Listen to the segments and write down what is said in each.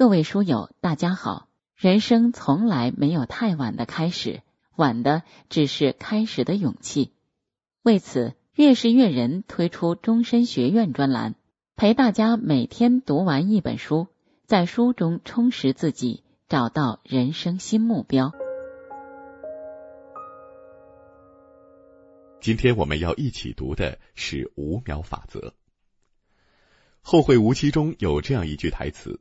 各位书友，大家好。人生从来没有太晚的开始，晚的只是开始的勇气。为此，越是越人推出终身学院专栏，陪大家每天读完一本书，在书中充实自己，找到人生新目标。今天我们要一起读的是五秒法则。《后会无期》中有这样一句台词。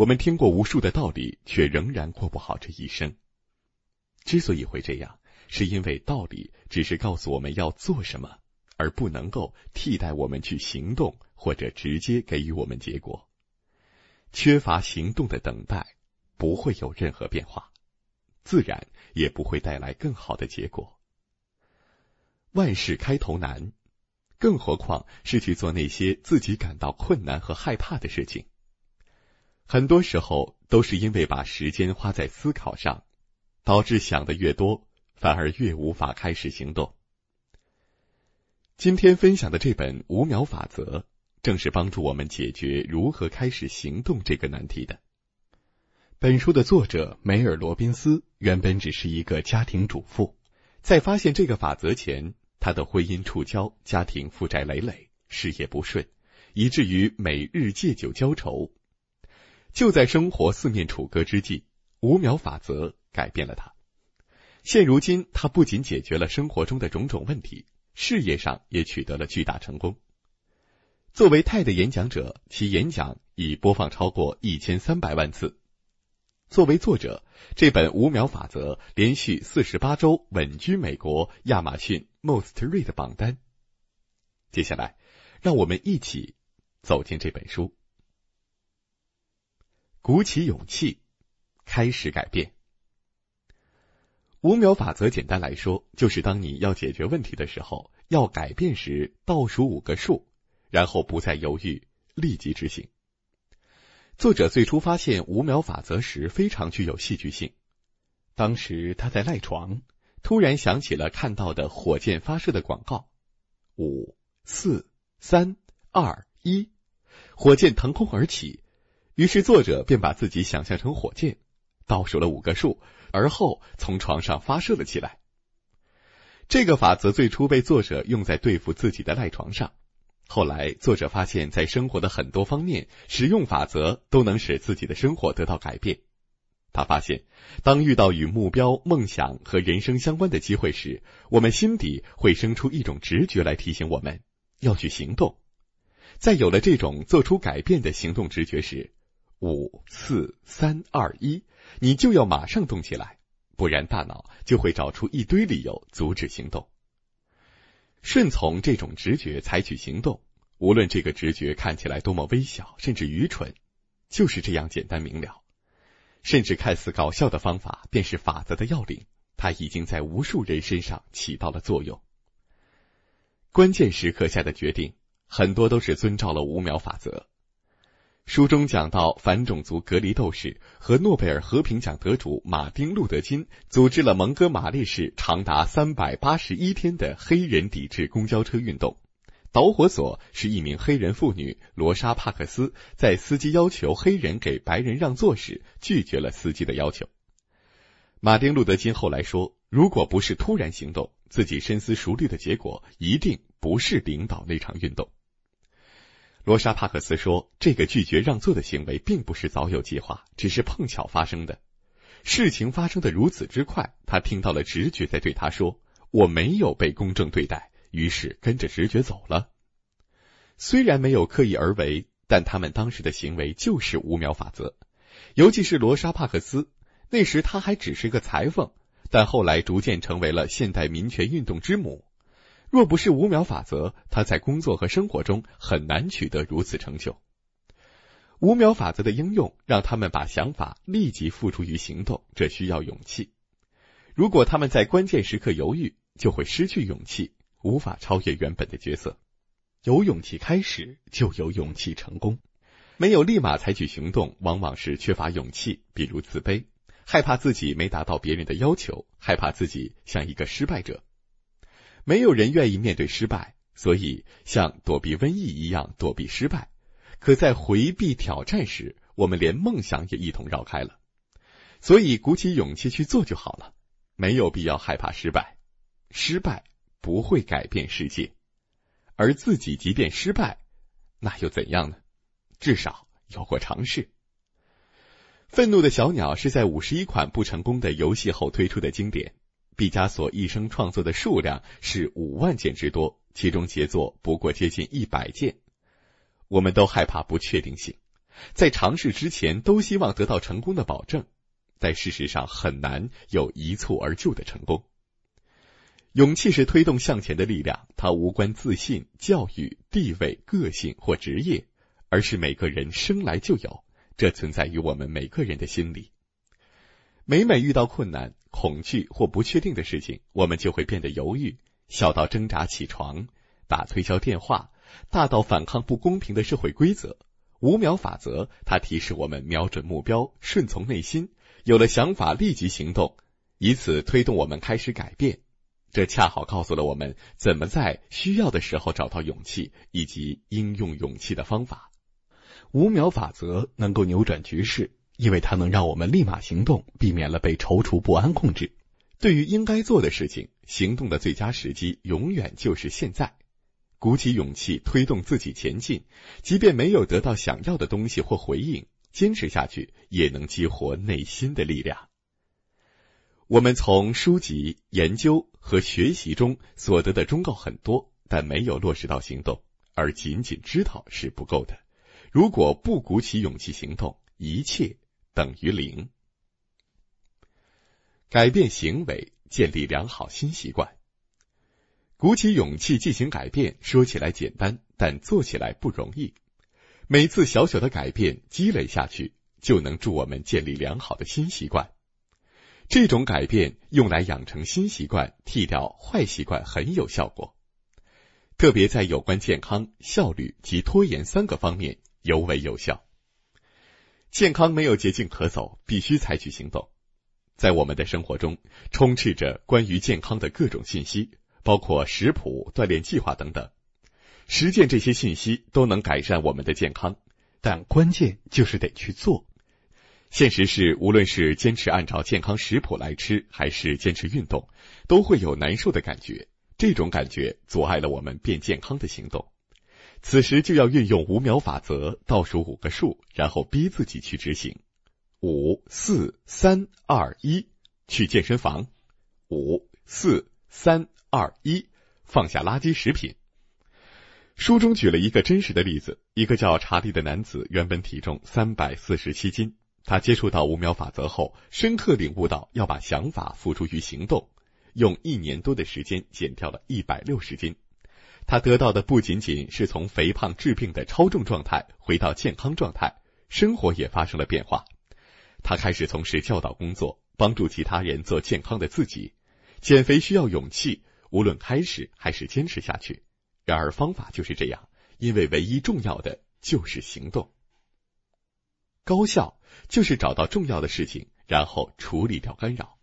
我们听过无数的道理，却仍然过不好这一生。之所以会这样，是因为道理只是告诉我们要做什么，而不能够替代我们去行动，或者直接给予我们结果。缺乏行动的等待，不会有任何变化，自然也不会带来更好的结果。万事开头难，更何况是去做那些自己感到困难和害怕的事情。很多时候都是因为把时间花在思考上，导致想的越多，反而越无法开始行动。今天分享的这本《五秒法则》，正是帮助我们解决如何开始行动这个难题的。本书的作者梅尔·罗宾斯原本只是一个家庭主妇，在发现这个法则前，他的婚姻触礁，家庭负债累累，事业不顺，以至于每日借酒浇愁。就在生活四面楚歌之际，五秒法则改变了他。现如今，他不仅解决了生活中的种种问题，事业上也取得了巨大成功。作为泰的演讲者，其演讲已播放超过一千三百万次。作为作者，这本五秒法则连续四十八周稳居美国亚马逊 Most Read 榜单。接下来，让我们一起走进这本书。鼓起勇气，开始改变。五秒法则简单来说，就是当你要解决问题的时候，要改变时，倒数五个数，然后不再犹豫，立即执行。作者最初发现五秒法则时，非常具有戏剧性。当时他在赖床，突然想起了看到的火箭发射的广告：五、四、三、二、一，火箭腾空而起。于是，作者便把自己想象成火箭，倒数了五个数，而后从床上发射了起来。这个法则最初被作者用在对付自己的赖床上，后来作者发现，在生活的很多方面，使用法则都能使自己的生活得到改变。他发现，当遇到与目标、梦想和人生相关的机会时，我们心底会生出一种直觉来提醒我们要去行动。在有了这种做出改变的行动直觉时，五四三二一，你就要马上动起来，不然大脑就会找出一堆理由阻止行动。顺从这种直觉采取行动，无论这个直觉看起来多么微小，甚至愚蠢，就是这样简单明了。甚至看似搞笑的方法，便是法则的要领。它已经在无数人身上起到了作用。关键时刻下的决定，很多都是遵照了五秒法则。书中讲到，反种族隔离斗士和诺贝尔和平奖得主马丁·路德·金组织了蒙哥马利市长达三百八十一天的黑人抵制公交车运动。导火索是一名黑人妇女罗莎·帕克斯在司机要求黑人给白人让座时拒绝了司机的要求。马丁·路德·金后来说：“如果不是突然行动，自己深思熟虑的结果一定不是领导那场运动。”罗莎·帕克斯说：“这个拒绝让座的行为并不是早有计划，只是碰巧发生的。事情发生的如此之快，他听到了直觉在对他说：‘我没有被公正对待。’于是跟着直觉走了。虽然没有刻意而为，但他们当时的行为就是五秒法则。尤其是罗莎·帕克斯，那时他还只是个裁缝，但后来逐渐成为了现代民权运动之母。”若不是五秒法则，他在工作和生活中很难取得如此成就。五秒法则的应用，让他们把想法立即付诸于行动，这需要勇气。如果他们在关键时刻犹豫，就会失去勇气，无法超越原本的角色。有勇气开始，就有勇气成功。没有立马采取行动，往往是缺乏勇气，比如自卑，害怕自己没达到别人的要求，害怕自己像一个失败者。没有人愿意面对失败，所以像躲避瘟疫一样躲避失败。可在回避挑战时，我们连梦想也一同绕开了。所以，鼓起勇气去做就好了，没有必要害怕失败。失败不会改变世界，而自己即便失败，那又怎样呢？至少有过尝试。愤怒的小鸟是在五十一款不成功的游戏后推出的经典。毕加索一生创作的数量是五万件之多，其中杰作不过接近一百件。我们都害怕不确定性，在尝试之前都希望得到成功的保证。但事实上很难有一蹴而就的成功。勇气是推动向前的力量，它无关自信、教育、地位、个性或职业，而是每个人生来就有，这存在于我们每个人的心里。每每遇到困难、恐惧或不确定的事情，我们就会变得犹豫，小到挣扎起床、打推销电话，大到反抗不公平的社会规则。五秒法则，它提示我们瞄准目标，顺从内心。有了想法，立即行动，以此推动我们开始改变。这恰好告诉了我们怎么在需要的时候找到勇气，以及应用勇气的方法。五秒法则能够扭转局势，因为它能让我们立马行动，避免了被踌躇不安控制。对于应该做的事情，行动的最佳时机永远就是现在。鼓起勇气，推动自己前进，即便没有得到想要的东西或回应。坚持下去也能激活内心的力量。我们从书籍、研究和学习中所得的忠告很多，但没有落实到行动，而仅仅知道是不够的。如果不鼓起勇气行动，一切等于零。改变行为，建立良好新习惯。鼓起勇气进行改变，说起来简单，但做起来不容易。每次小小的改变积累下去，就能助我们建立良好的新习惯。这种改变用来养成新习惯、剃掉坏习惯很有效果，特别在有关健康、效率及拖延三个方面尤为有效。健康没有捷径可走，必须采取行动。在我们的生活中，充斥着关于健康的各种信息，包括食谱、锻炼计划等等。实践这些信息都能改善我们的健康，但关键就是得去做。现实是，无论是坚持按照健康食谱来吃，还是坚持运动，都会有难受的感觉。这种感觉阻碍了我们变健康的行动。此时就要运用五秒法则，倒数五个数，然后逼自己去执行。五、四、三、二、一，去健身房。五、四、三、二、一，放下垃圾食品。书中举了一个真实的例子：一个叫查理的男子，原本体重三百四十七斤。他接触到五秒法则后，深刻领悟到要把想法付诸于行动，用一年多的时间减掉了一百六十斤。他得到的不仅仅是从肥胖治病的超重状态回到健康状态，生活也发生了变化。他开始从事教导工作，帮助其他人做健康的自己。减肥需要勇气，无论开始还是坚持下去。然而方法就是这样，因为唯一重要的就是行动。高效就是找到重要的事情，然后处理掉干扰。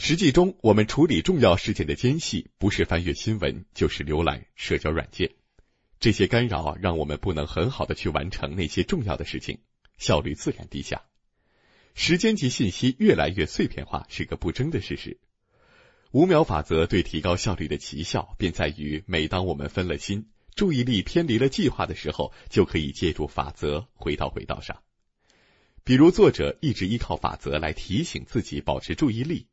实际中，我们处理重要事件的间隙，不是翻阅新闻，就是浏览社交软件。这些干扰让我们不能很好的去完成那些重要的事情，效率自然低下。时间及信息越来越碎片化，是个不争的事实。五秒法则对提高效率的奇效，便在于每当我们分了心，注意力偏离了计划的时候，就可以借助法则回到轨道上。比如，作者一直依靠法则来提醒自己保持注意力：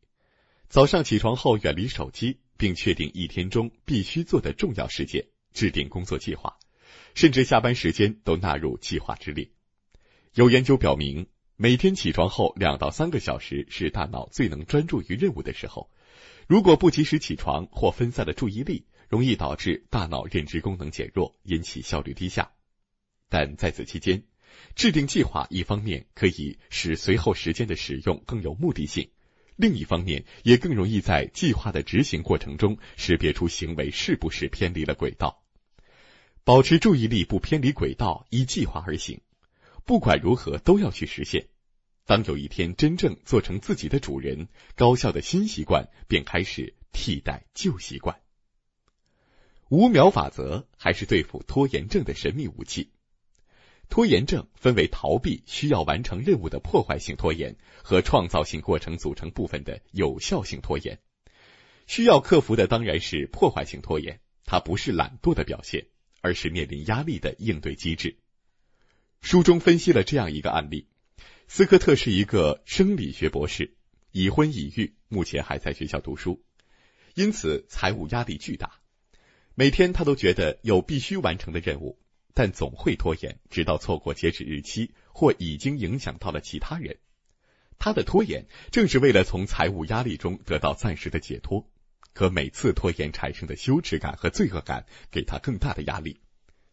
早上起床后远离手机，并确定一天中必须做的重要事件，制定工作计划，甚至下班时间都纳入计划之列。有研究表明，每天起床后两到三个小时是大脑最能专注于任务的时候。如果不及时起床或分散了注意力，容易导致大脑认知功能减弱，引起效率低下。但在此期间，制定计划一方面可以使随后时间的使用更有目的性，另一方面也更容易在计划的执行过程中识别出行为是不是偏离了轨道。保持注意力不偏离轨道，依计划而行，不管如何都要去实现。当有一天真正做成自己的主人，高效的新习惯便开始替代旧习惯。五秒法则还是对付拖延症的神秘武器。拖延症分为逃避需要完成任务的破坏性拖延和创造性过程组成部分的有效性拖延。需要克服的当然是破坏性拖延，它不是懒惰的表现，而是面临压力的应对机制。书中分析了这样一个案例：斯科特是一个生理学博士，已婚已育，目前还在学校读书，因此财务压力巨大。每天他都觉得有必须完成的任务。但总会拖延，直到错过截止日期或已经影响到了其他人。他的拖延正是为了从财务压力中得到暂时的解脱，可每次拖延产生的羞耻感和罪恶感给他更大的压力，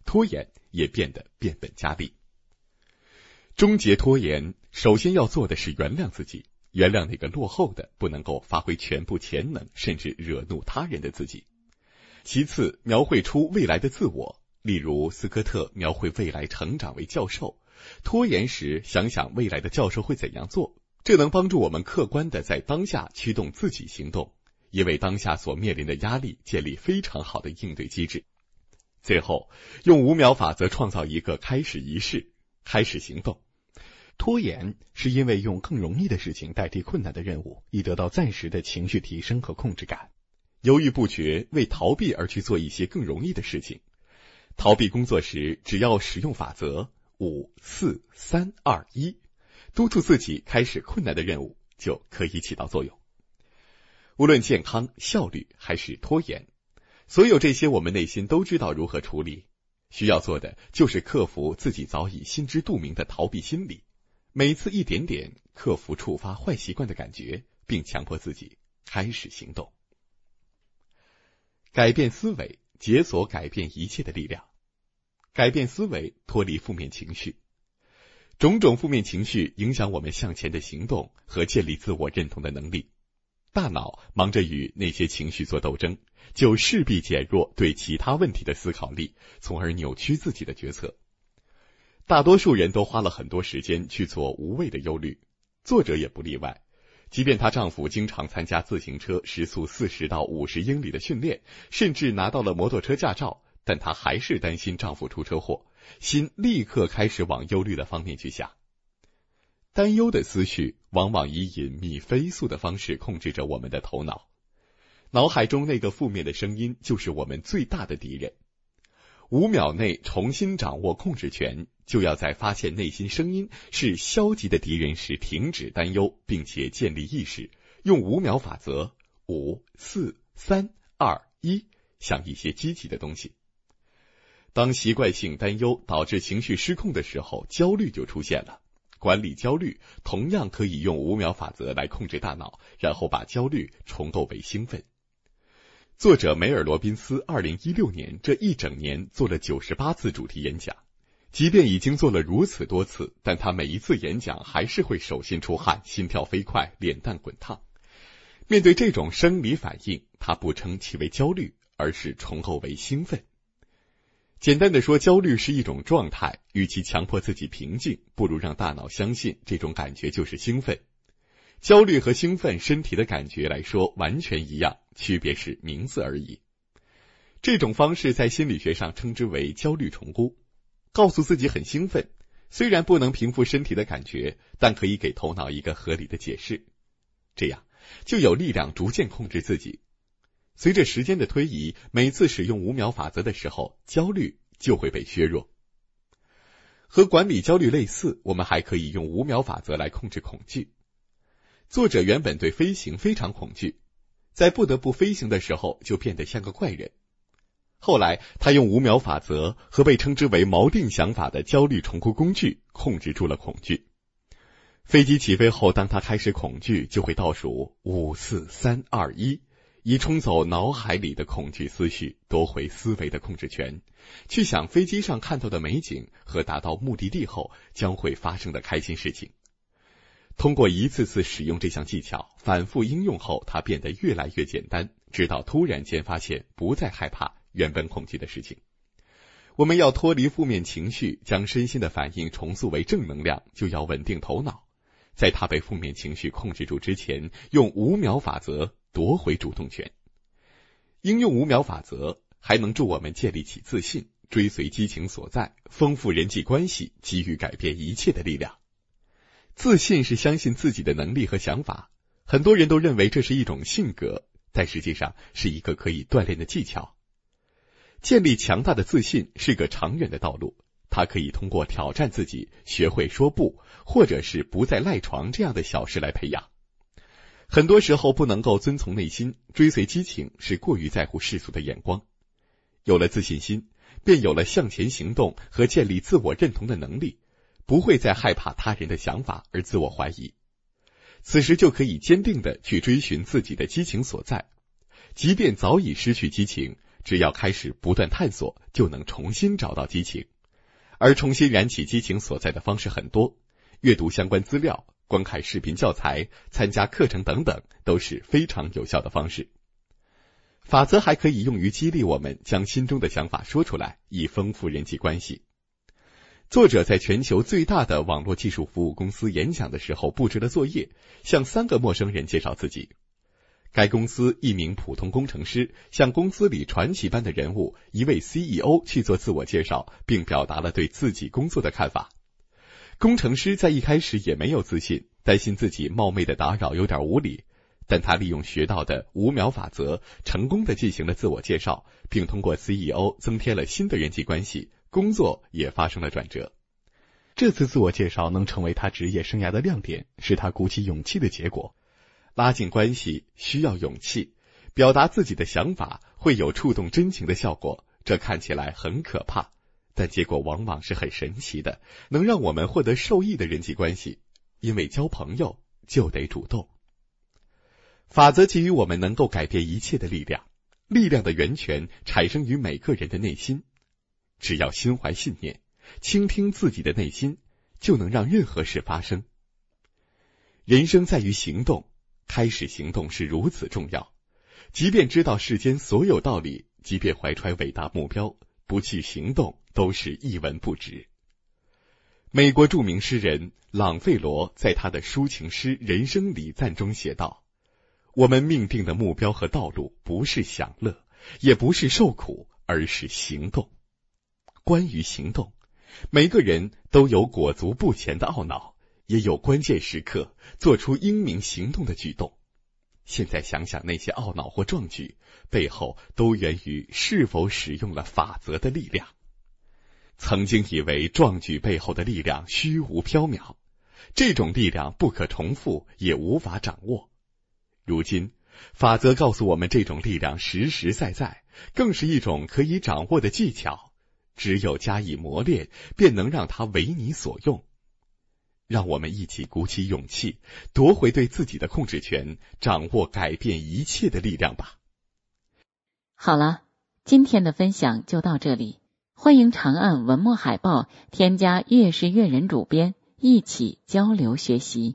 拖延也变得变本加厉。终结拖延，首先要做的是原谅自己，原谅那个落后的、不能够发挥全部潜能，甚至惹怒他人的自己。其次，描绘出未来的自我。例如，斯科特描绘未来成长为教授，拖延时想想未来的教授会怎样做，这能帮助我们客观的在当下驱动自己行动，也为当下所面临的压力建立非常好的应对机制。最后，用五秒法则创造一个开始仪式，开始行动。拖延是因为用更容易的事情代替困难的任务，以得到暂时的情绪提升和控制感。犹豫不决，为逃避而去做一些更容易的事情。逃避工作时，只要使用法则五四三二一，督促自己开始困难的任务，就可以起到作用。无论健康、效率还是拖延，所有这些我们内心都知道如何处理。需要做的就是克服自己早已心知肚明的逃避心理，每次一点点克服触发坏习惯的感觉，并强迫自己开始行动，改变思维。解锁改变一切的力量，改变思维，脱离负面情绪。种种负面情绪影响我们向前的行动和建立自我认同的能力。大脑忙着与那些情绪做斗争，就势必减弱对其他问题的思考力，从而扭曲自己的决策。大多数人都花了很多时间去做无谓的忧虑，作者也不例外。即便她丈夫经常参加自行车时速四十到五十英里的训练，甚至拿到了摩托车驾照，但她还是担心丈夫出车祸，心立刻开始往忧虑的方面去想。担忧的思绪往往以隐秘飞速的方式控制着我们的头脑，脑海中那个负面的声音就是我们最大的敌人。五秒内重新掌握控制权。就要在发现内心声音是消极的敌人时停止担忧，并且建立意识，用五秒法则：五、四、三、二、一，想一些积极的东西。当习惯性担忧导致情绪失控的时候，焦虑就出现了。管理焦虑同样可以用五秒法则来控制大脑，然后把焦虑重构为兴奋。作者梅尔罗宾斯二零一六年这一整年做了九十八次主题演讲。即便已经做了如此多次，但他每一次演讲还是会手心出汗、心跳飞快、脸蛋滚烫。面对这种生理反应，他不称其为焦虑，而是重构为兴奋。简单的说，焦虑是一种状态，与其强迫自己平静，不如让大脑相信这种感觉就是兴奋。焦虑和兴奋，身体的感觉来说完全一样，区别是名字而已。这种方式在心理学上称之为焦虑重估。告诉自己很兴奋，虽然不能平复身体的感觉，但可以给头脑一个合理的解释，这样就有力量逐渐控制自己。随着时间的推移，每次使用五秒法则的时候，焦虑就会被削弱。和管理焦虑类似，我们还可以用五秒法则来控制恐惧。作者原本对飞行非常恐惧，在不得不飞行的时候，就变得像个怪人。后来，他用五秒法则和被称之为锚定想法的焦虑重构工具控制住了恐惧。飞机起飞后，当他开始恐惧，就会倒数五、四、三、二、一，以冲走脑海里的恐惧思绪，夺回思维的控制权，去想飞机上看到的美景和达到目的地后将会发生的开心事情。通过一次次使用这项技巧，反复应用后，它变得越来越简单，直到突然间发现不再害怕。原本恐惧的事情，我们要脱离负面情绪，将身心的反应重塑为正能量，就要稳定头脑，在他被负面情绪控制住之前，用五秒法则夺回主动权。应用五秒法则还能助我们建立起自信，追随激情所在，丰富人际关系，给予改变一切的力量。自信是相信自己的能力和想法。很多人都认为这是一种性格，但实际上是一个可以锻炼的技巧。建立强大的自信是个长远的道路，它可以通过挑战自己、学会说不，或者是不再赖床这样的小事来培养。很多时候不能够遵从内心，追随激情，是过于在乎世俗的眼光。有了自信心，便有了向前行动和建立自我认同的能力，不会再害怕他人的想法而自我怀疑。此时就可以坚定的去追寻自己的激情所在，即便早已失去激情，只要开始不断探索，就能重新找到激情。而重新燃起激情所在的方式很多，阅读相关资料、观看视频教材、参加课程等等，都是非常有效的方式。法则还可以用于激励我们将心中的想法说出来，以丰富人际关系。作者在全球最大的网络技术服务公司演讲的时候布置了作业，向三个陌生人介绍自己。该公司一名普通工程师向公司里传奇般的人物一位 CEO 去做自我介绍，并表达了对自己工作的看法。工程师在一开始也没有自信，担心自己冒昧的打扰有点无礼，但他利用学到的五秒法则，成功的进行了自我介绍，并通过 CEO 增添了新的人际关系。工作也发生了转折。这次自我介绍能成为他职业生涯的亮点，是他鼓起勇气的结果。拉近关系需要勇气，表达自己的想法会有触动真情的效果。这看起来很可怕，但结果往往是很神奇的，能让我们获得受益的人际关系。因为交朋友就得主动。法则给予我们能够改变一切的力量，力量的源泉产生于每个人的内心。只要心怀信念，倾听自己的内心，就能让任何事发生。人生在于行动，开始行动是如此重要。即便知道世间所有道理，即便怀揣伟大目标，不去行动都是一文不值。美国著名诗人朗费罗在他的抒情诗《人生礼赞》中写道：“我们命定的目标和道路，不是享乐，也不是受苦，而是行动。”关于行动，每个人都有裹足不前的懊恼，也有关键时刻做出英明行动的举动。现在想想那些懊恼或壮举，背后都源于是否使用了法则的力量。曾经以为壮举背后的力量虚无缥缈，这种力量不可重复，也无法掌握。如今，法则告诉我们，这种力量实实在在，更是一种可以掌握的技巧。只有加以磨练，便能让它为你所用。让我们一起鼓起勇气，夺回对自己的控制权，掌握改变一切的力量吧。好了，今天的分享就到这里。欢迎长按文末海报，添加“月是月人”主编，一起交流学习。